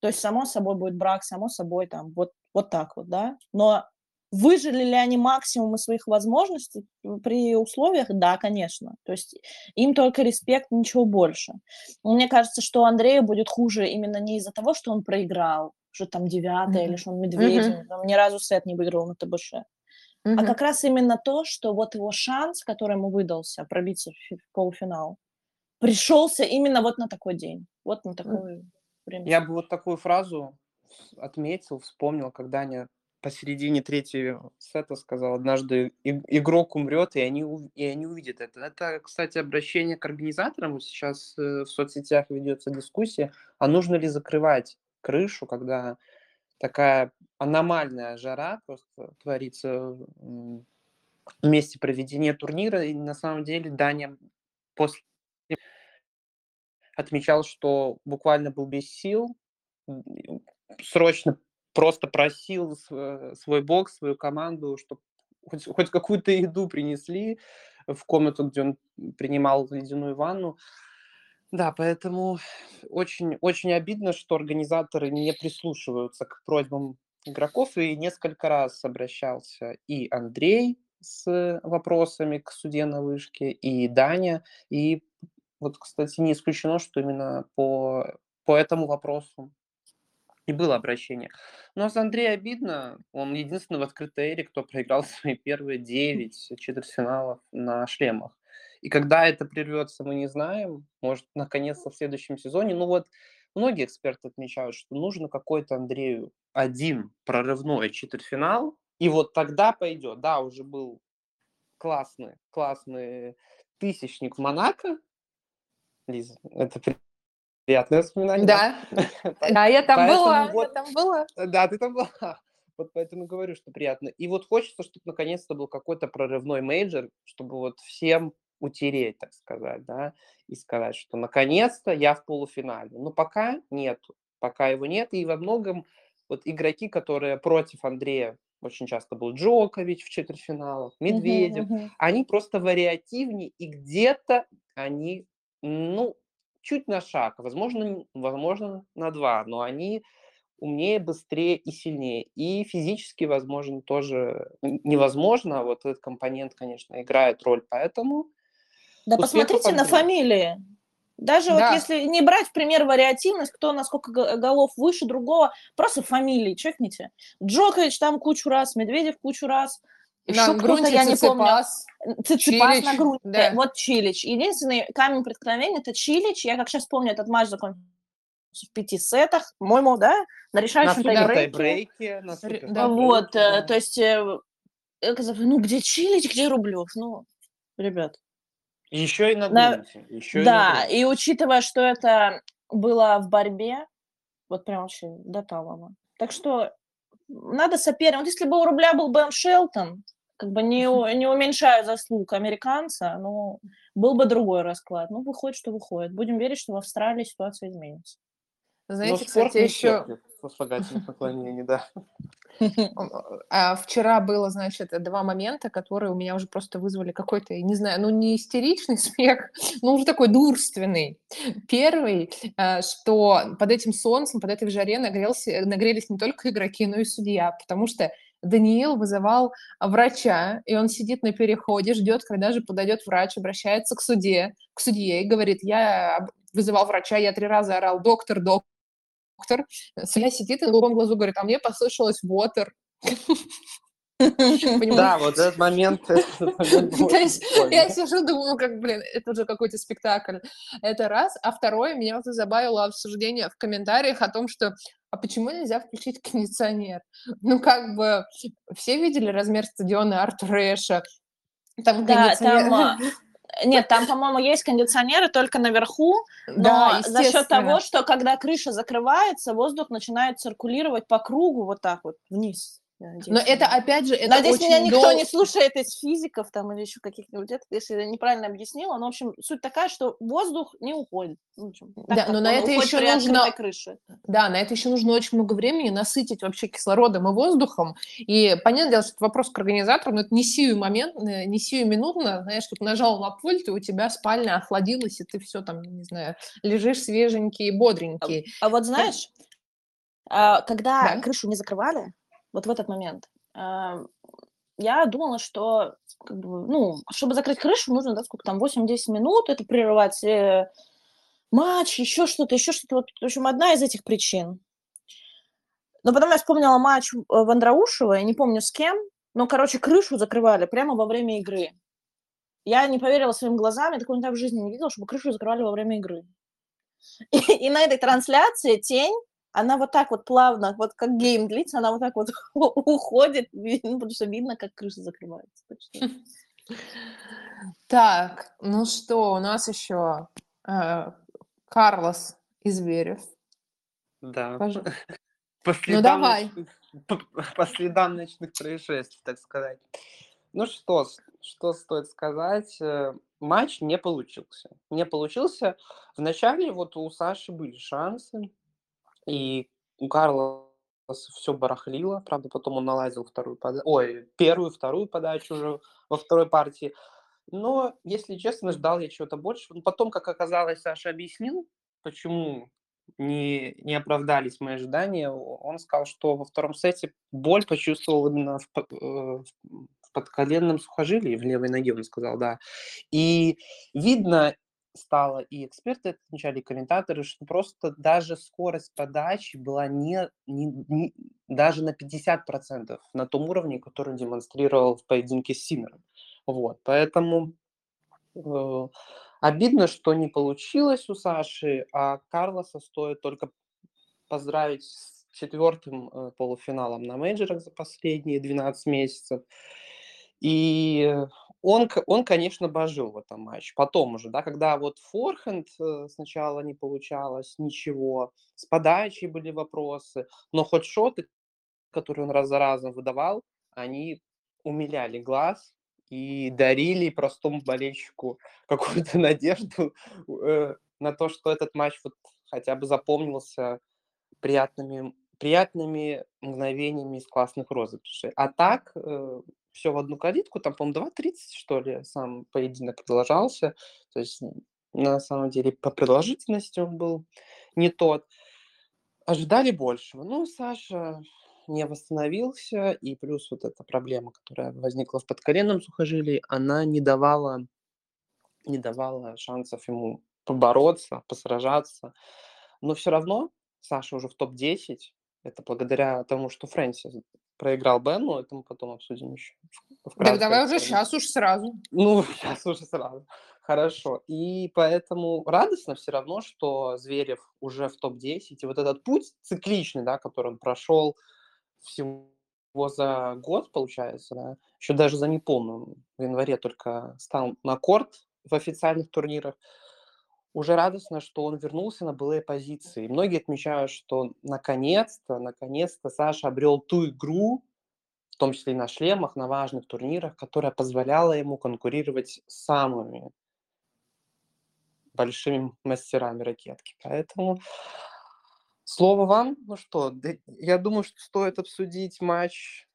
То есть, само собой, будет брак, само собой, там, вот, вот так вот, да. Но выжили ли они максимум из своих возможностей при условиях? Да, конечно. То есть им только респект, ничего больше. Мне кажется, что Андрею будет хуже именно не из-за того, что он проиграл, что там девятое, mm-hmm. или что он медведь, mm-hmm. ни разу сет не выиграл на ТБШ. Mm-hmm. А как раз именно то, что вот его шанс, который ему выдался пробиться в полуфинал, пришелся именно вот на такой день, вот на такой mm-hmm. время. Я бы вот такую фразу отметил, вспомнил, когда они посередине третьего сета сказал, однажды игрок умрет, и они, и они увидят это. Это, кстати, обращение к организаторам. Сейчас э, в соцсетях ведется дискуссия, а нужно ли закрывать крышу, когда такая аномальная жара просто творится в месте проведения турнира. И на самом деле Даня после отмечал, что буквально был без сил, срочно просто просил свой бокс, свою команду, чтобы хоть, хоть какую-то еду принесли в комнату, где он принимал ледяную ванну. Да, поэтому очень, очень обидно, что организаторы не прислушиваются к просьбам игроков, и несколько раз обращался и Андрей с вопросами к суде на вышке, и Даня, и вот, кстати, не исключено, что именно по, по этому вопросу и было обращение. Но с Андрея обидно. Он единственный в открытой эре, кто проиграл свои первые 9 четвертьфиналов на шлемах. И когда это прервется, мы не знаем. Может, наконец-то в следующем сезоне. Ну вот, многие эксперты отмечают, что нужно какой-то Андрею один прорывной четвертьфинал, и вот тогда пойдет. Да, уже был классный, классный тысячник в Монако. Лиза, это приятное воспоминание. Да, да, я там была, я там была. Да, ты там была. Вот поэтому говорю, что приятно. И вот хочется, чтобы наконец-то был какой-то прорывной мейджор, чтобы вот всем утереть, так сказать, да, и сказать, что наконец-то я в полуфинале. Но пока нету, пока его нет. И во многом вот игроки, которые против Андрея, очень часто был Джокович в четвертьфиналах, Медведев, uh-huh, uh-huh. они просто вариативнее, и где-то они, ну, чуть на шаг, возможно, возможно на два, но они умнее, быстрее и сильнее. И физически, возможно, тоже невозможно. А вот этот компонент, конечно, играет роль, поэтому... Да посмотрите на фамилии. Даже да. вот если не брать в пример вариативность, кто насколько голов выше другого, просто фамилии чекните. Джокович там кучу раз, Медведев кучу раз, еще кто-то, я не помню. Циципас на грунте. Да. Вот Чилич. Единственный камень преткновения – это Чилич. Я как сейчас помню, этот матч закончился в пяти сетах, по-моему, да, на решающем на тайбрейке. На да, вот, э, да. то есть, э, ну, где Чилич, где Рублев? Ну, ребят. Еще и на грунте. На... Еще да, и, и учитывая, что это было в борьбе, вот прям вообще до талого. Так что надо соперничать. Вот если бы у рубля был Бен Шелтон, как бы не, не уменьшая заслуг американца, но был бы другой расклад. Ну, выходит, что выходит. Будем верить, что в Австралии ситуация изменится. Знаете, кстати, еще... Сослагательных наклонений, да. А вчера было, значит, два момента, которые у меня уже просто вызвали какой-то, не знаю, ну не истеричный смех, но уже такой дурственный. Первый, э, что под этим солнцем, под этой жаре нагрелся, нагрелись не только игроки, но и судья, потому что Даниил вызывал врача, и он сидит на переходе, ждет, когда же подойдет врач, обращается к суде, к судье и говорит, я вызывал врача, я три раза орал, доктор, доктор, доктор, Соня сидит и на голубом глазу говорит, а мне послышалось water. Понимаешь? Да, вот этот момент, я сижу, думаю, как, блин, это же какой-то спектакль. Это раз. А второе, меня вот забавило обсуждение в комментариях о том, что а почему нельзя включить кондиционер? Ну, как бы все видели размер стадиона Артура Эша. Там Да, кондиционер... нет, там, по-моему, есть кондиционеры только наверху, но Да, за счет того, что когда крыша закрывается, воздух начинает циркулировать по кругу вот так вот вниз. Надеюсь, Но это, опять же, это Надеюсь, очень меня никто дол- не слушает из физиков там или еще каких-нибудь, если я неправильно объяснила. Но, в общем, суть такая, что воздух не уходит. Ну, общем, так, Да, но на это еще нужно- крыше. Да, на это еще нужно очень много времени насытить вообще кислородом и воздухом. И понятное дело, что это вопрос к организатору, но это не сию момент, э, не сию минутно, знаешь, тут нажал на пульт, и у тебя спальня охладилась, и ты все там, не знаю, лежишь свеженький, бодренький. А вот знаешь, а, когда Да. крышу не закрывали, вот в этот момент, я думала, что, как бы, ну, чтобы закрыть крышу, нужно, да, сколько там, 8-10 минут, это прерывать э, матч, еще что-то, еще что-то. Вот, в общем, одна из этих причин. Но потом я вспомнила матч э, в Андраушево, я не помню с кем, но, короче, крышу закрывали прямо во время игры. Я не поверила своим глазам, я такого никогда в жизни не видела, чтобы крышу закрывали во время игры. И, и на этой трансляции тень, она вот так вот плавно, вот как гейм длится, она вот так вот уходит, ну, потому что видно, как крыша закрывается. Так ну что, у нас еще э, Карлос и Зверев. Да. По Ну, давай. ночных- По, следам ночных происшествий, так сказать. Ну что, что стоит сказать? Э, Матч не получился. Не получился. Вначале вот у Саши были шансы, и у Карла все барахлило. Правда, потом он наладил вторую подачу. Ой, первую, вторую подачу уже во второй партии. Но, если честно, ждал я чего-то больше. Ну, Потом, как оказалось, Саша объяснил, почему не, не оправдались мои ожидания. Он сказал, что во втором сете боль почувствовал именно в, э, в подколенном сухожилии, в левой ноге, он сказал, да. И видно стало, и эксперты отмечали, и комментаторы, что просто даже скорость подачи была не, не, не- даже на 50% на том уровне, который он демонстрировал в поединке с Синером. Вот, поэтому э, обидно, что не получилось у Саши, а Карлоса стоит только поздравить с четвертым э, полуфиналом на мейджорах за последние 12 месяцев. И он, он, конечно, божил в этом матче. Потом уже, да, когда вот форхенд э, сначала не получалось, ничего, с подачей были вопросы, но хоть шоты, которые он раз за разом выдавал, они умиляли глаз и дарили простому болельщику какую-то надежду э, на то, что этот матч вот хотя бы запомнился приятными, приятными мгновениями из классных розыгрышей. А так все в одну калитку, там, по-моему, 2.30, что ли, сам поединок продолжался. То есть, на самом деле, по продолжительности он был не тот. Ожидали большего. Ну, Саша не восстановился, и плюс вот эта проблема, которая возникла в подколенном сухожилии, она не давала, не давала шансов ему побороться, посражаться. Но все равно Саша уже в топ-10. Это благодаря тому, что Фрэнсис проиграл Бену, это мы потом обсудим еще. Так вкратце давай уже сейчас уж сразу. Ну, сейчас уже сразу. Хорошо. И поэтому радостно все равно, что Зверев уже в топ-10. И вот этот путь цикличный, да, который он прошел всего за год, получается, да, еще даже за неполным, в январе только стал на корт в официальных турнирах, уже радостно, что он вернулся на былые позиции. И многие отмечают, что наконец-то, наконец-то Саша обрел ту игру, в том числе и на шлемах, на важных турнирах, которая позволяла ему конкурировать с самыми большими мастерами ракетки. Поэтому слово вам. Ну что, я думаю, что стоит обсудить матч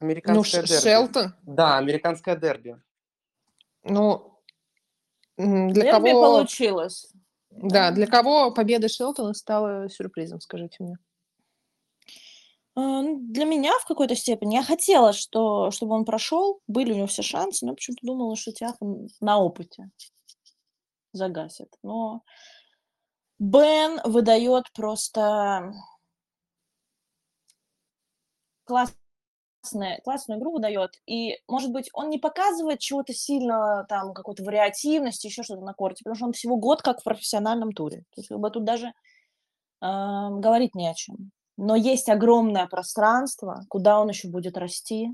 Ну, американское Ш- дерби. Шелтон, Да, американское дерби. ну, для Дерби кого... получилось. Да, для кого победа Шелтона стала сюрпризом, скажите мне? А, ну, Для меня в какой-то степени. Я хотела, что, чтобы он прошел, были у него все шансы, но почему-то думала, что он на опыте загасит. Но Бен выдает просто классный классную, классную игру выдает, и, может быть, он не показывает чего-то сильно, там, какой-то вариативности, еще что-то на корте, потому что он всего год как в профессиональном туре. То есть, как бы тут даже э, говорить не о чем. Но есть огромное пространство, куда он еще будет расти.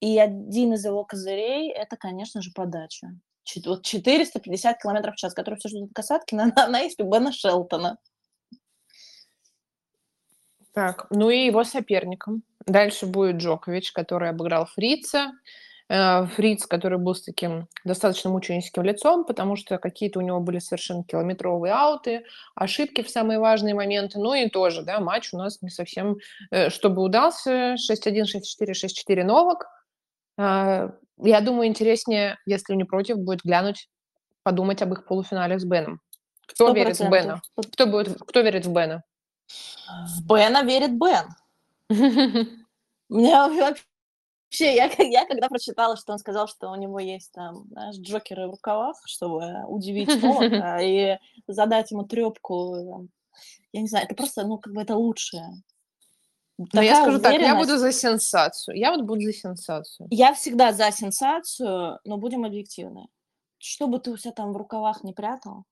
И один из его козырей – это, конечно же, подача. Вот 450 км в час, который все ждут касатки, на, на, на испе Бена Шелтона. Так, ну и его соперником. Дальше будет Джокович, который обыграл Фрица. Э, Фриц, который был с таким достаточно мученическим лицом, потому что какие-то у него были совершенно километровые ауты, ошибки в самые важные моменты. Ну и тоже, да, матч у нас не совсем, э, чтобы удался. 6-1, 6-4, 6-4 Новак. Э, я думаю, интереснее, если не против, будет глянуть, подумать об их полуфинале с Беном. Кто 100%. верит в Бена? Кто, будет, кто верит в Бена? В Бена верит Бен. Мне вообще, я, я когда прочитала, что он сказал, что у него есть там, знаешь, джокеры в рукавах, чтобы удивить Новака и задать ему трепку, я не знаю, это просто, ну, как бы это лучшее. Но я скажу так, я буду за сенсацию. Я вот буду за сенсацию. Я всегда за сенсацию, но будем объективны. Что бы ты у себя там в рукавах не прятал,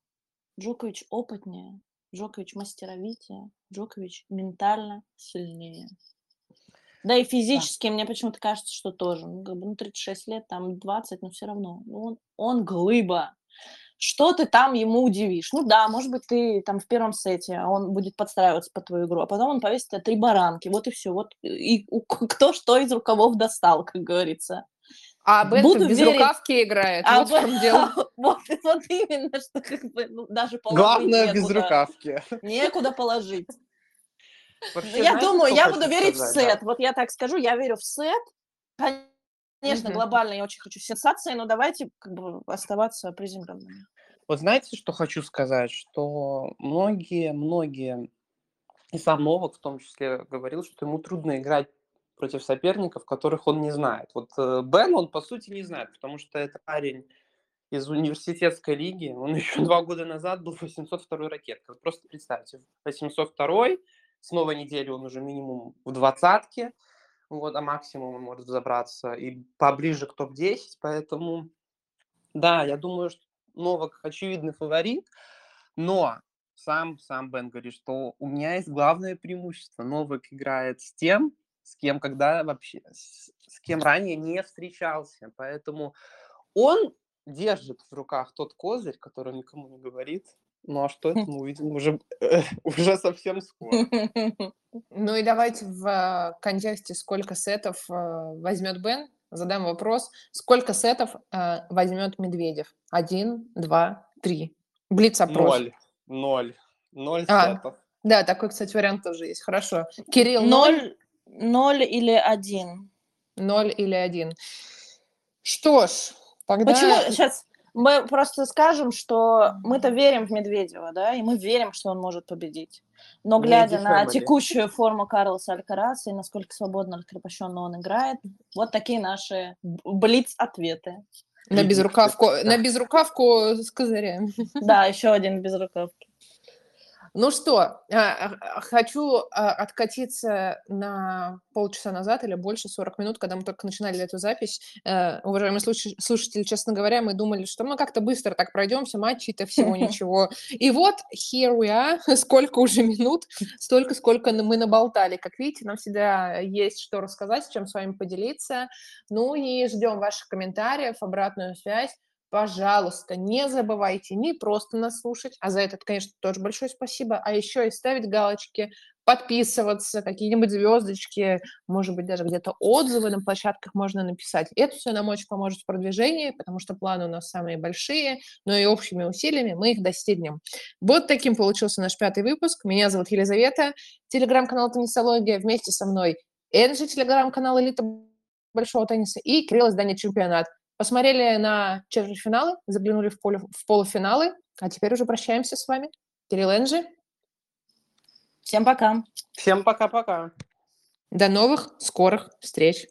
Джокович опытнее, Джокович мастеровитее, Джокович ментально сильнее. Да и физически да. мне почему-то кажется, что тоже. Ну, как бы, ну, 36 лет, там 20, но все равно. Ну, он, он глыба. Что ты там ему удивишь? Ну да, может быть, ты там в первом сете, а он будет подстраиваться под твою игру, а потом он повесит тебе три баранки. Вот и все. Вот и, и кто что из рукавов достал, как говорится. А Бен Буду без верить. рукавки играет. А вот в чем дело. вот, вот именно, что как бы, ну, даже Главное некуда. без рукавки. Некуда положить. Вообще, я знаете, думаю, я буду верить сказать, в сет. Да? Вот я так скажу, я верю в сет. Конечно, угу. глобально я очень хочу сенсации, но давайте как бы оставаться приземленными. Вот знаете, что хочу сказать? Что многие, многие, и сам Новак в том числе говорил, что ему трудно играть против соперников, которых он не знает. Вот э, Бен он, по сути, не знает, потому что это парень из университетской лиги. Он еще два года назад был 802 ракеткой. Просто представьте, 802 с новой недели он уже минимум в двадцатке, вот, а максимум он может забраться и поближе к топ-10, поэтому, да, я думаю, что Новак очевидный фаворит, но сам, сам Бен говорит, что у меня есть главное преимущество. Новак играет с тем, с кем когда вообще, с, с кем ранее не встречался, поэтому он держит в руках тот козырь, который никому не говорит, ну а что это мы увидим уже, э, уже совсем скоро. Ну и давайте в э, контексте, сколько сетов э, возьмет Бен, задам вопрос. Сколько сетов возьмет Медведев? Один, два, три. Блиц-опрос. Ноль. Ноль. Ноль а, сетов. Да, такой, кстати, вариант тоже есть. Хорошо. Кирилл, ноль. Ноль или один. Ноль или один. Что ж, тогда... Почему? Сейчас, мы просто скажем, что мы-то верим в Медведева, да, и мы верим, что он может победить. Но глядя на текущую форму Карлоса Алькараса и насколько свободно, раскрепощенно он играет, вот такие наши блиц-ответы. На безрукавку, на безрукавку с козырем. Да, еще один безрукавки. Ну что, а, а, хочу а, откатиться на полчаса назад или больше, 40 минут, когда мы только начинали эту запись. Э, уважаемые слушатели, честно говоря, мы думали, что мы как-то быстро так пройдем все матчи, это всего ничего. И вот, here we are, сколько уже минут, столько, сколько мы наболтали. Как видите, нам всегда есть что рассказать, с чем с вами поделиться. Ну и ждем ваших комментариев, обратную связь пожалуйста, не забывайте не просто нас слушать, а за это, конечно, тоже большое спасибо, а еще и ставить галочки, подписываться, какие-нибудь звездочки, может быть, даже где-то отзывы на площадках можно написать. Это все нам очень поможет в продвижении, потому что планы у нас самые большие, но и общими усилиями мы их достигнем. Вот таким получился наш пятый выпуск. Меня зовут Елизавета, телеграм-канал «Теннисология», вместе со мной Энджи, телеграм-канал «Элита большого тенниса» и Кирилл издание «Чемпионат». Посмотрели на четвертьфиналы, заглянули в, поле, в полуфиналы, а теперь уже прощаемся с вами. Кирилл Энджи. Всем пока. Всем пока-пока. До новых скорых встреч.